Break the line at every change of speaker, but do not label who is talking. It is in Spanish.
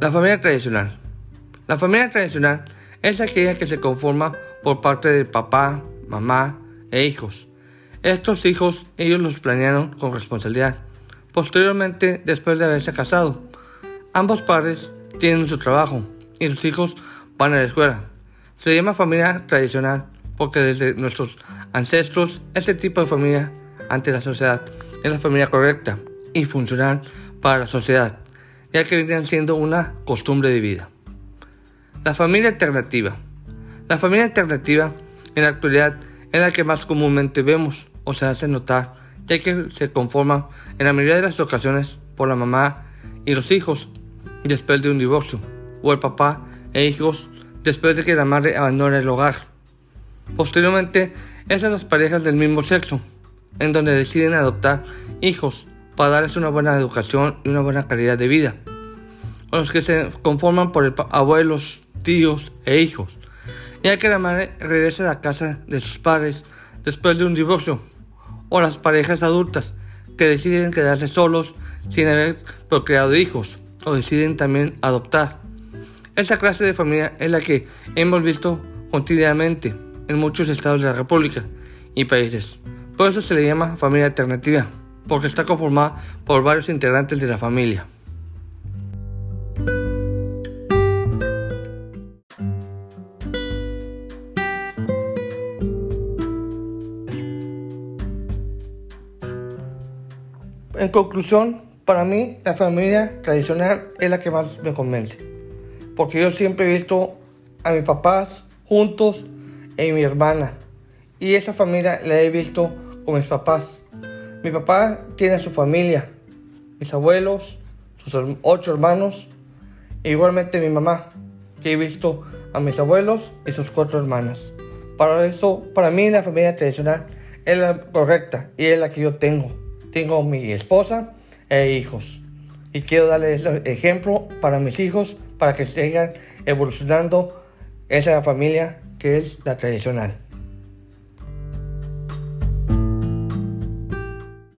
La familia tradicional. La familia tradicional es aquella que se conforma por parte de papá, mamá e hijos. Estos hijos ellos los planearon con responsabilidad. Posteriormente, después de haberse casado, ambos padres tienen su trabajo y sus hijos van a la escuela. Se llama familia tradicional porque desde nuestros ancestros este tipo de familia ante la sociedad es la familia correcta y funcional para la sociedad ya que vienen siendo una costumbre de vida. La familia alternativa. La familia alternativa en la actualidad es la que más comúnmente vemos o se hace notar, ya que se conforma en la mayoría de las ocasiones por la mamá y los hijos después de un divorcio, o el papá e hijos después de que la madre abandone el hogar. Posteriormente, esas las parejas del mismo sexo, en donde deciden adoptar hijos para darles una buena educación y una buena calidad de vida. Los que se conforman por abuelos, tíos e hijos, ya que la madre regresa a la casa de sus padres después de un divorcio. O las parejas adultas que deciden quedarse solos sin haber procreado hijos o deciden también adoptar. Esa clase de familia es la que hemos visto continuamente en muchos estados de la República y países. Por eso se le llama familia alternativa porque está conformada por varios integrantes de la familia. En conclusión, para mí la familia tradicional es la que más me convence, porque yo siempre he visto a mis papás juntos y mi hermana, y esa familia la he visto con mis papás. Mi papá tiene su familia, mis abuelos, sus ocho hermanos, e igualmente mi mamá, que he visto a mis abuelos y sus cuatro hermanas. Para eso, para mí la familia tradicional es la correcta y es la que yo tengo. Tengo mi esposa e hijos. Y quiero darles ejemplo para mis hijos para que sigan evolucionando esa familia que es la tradicional.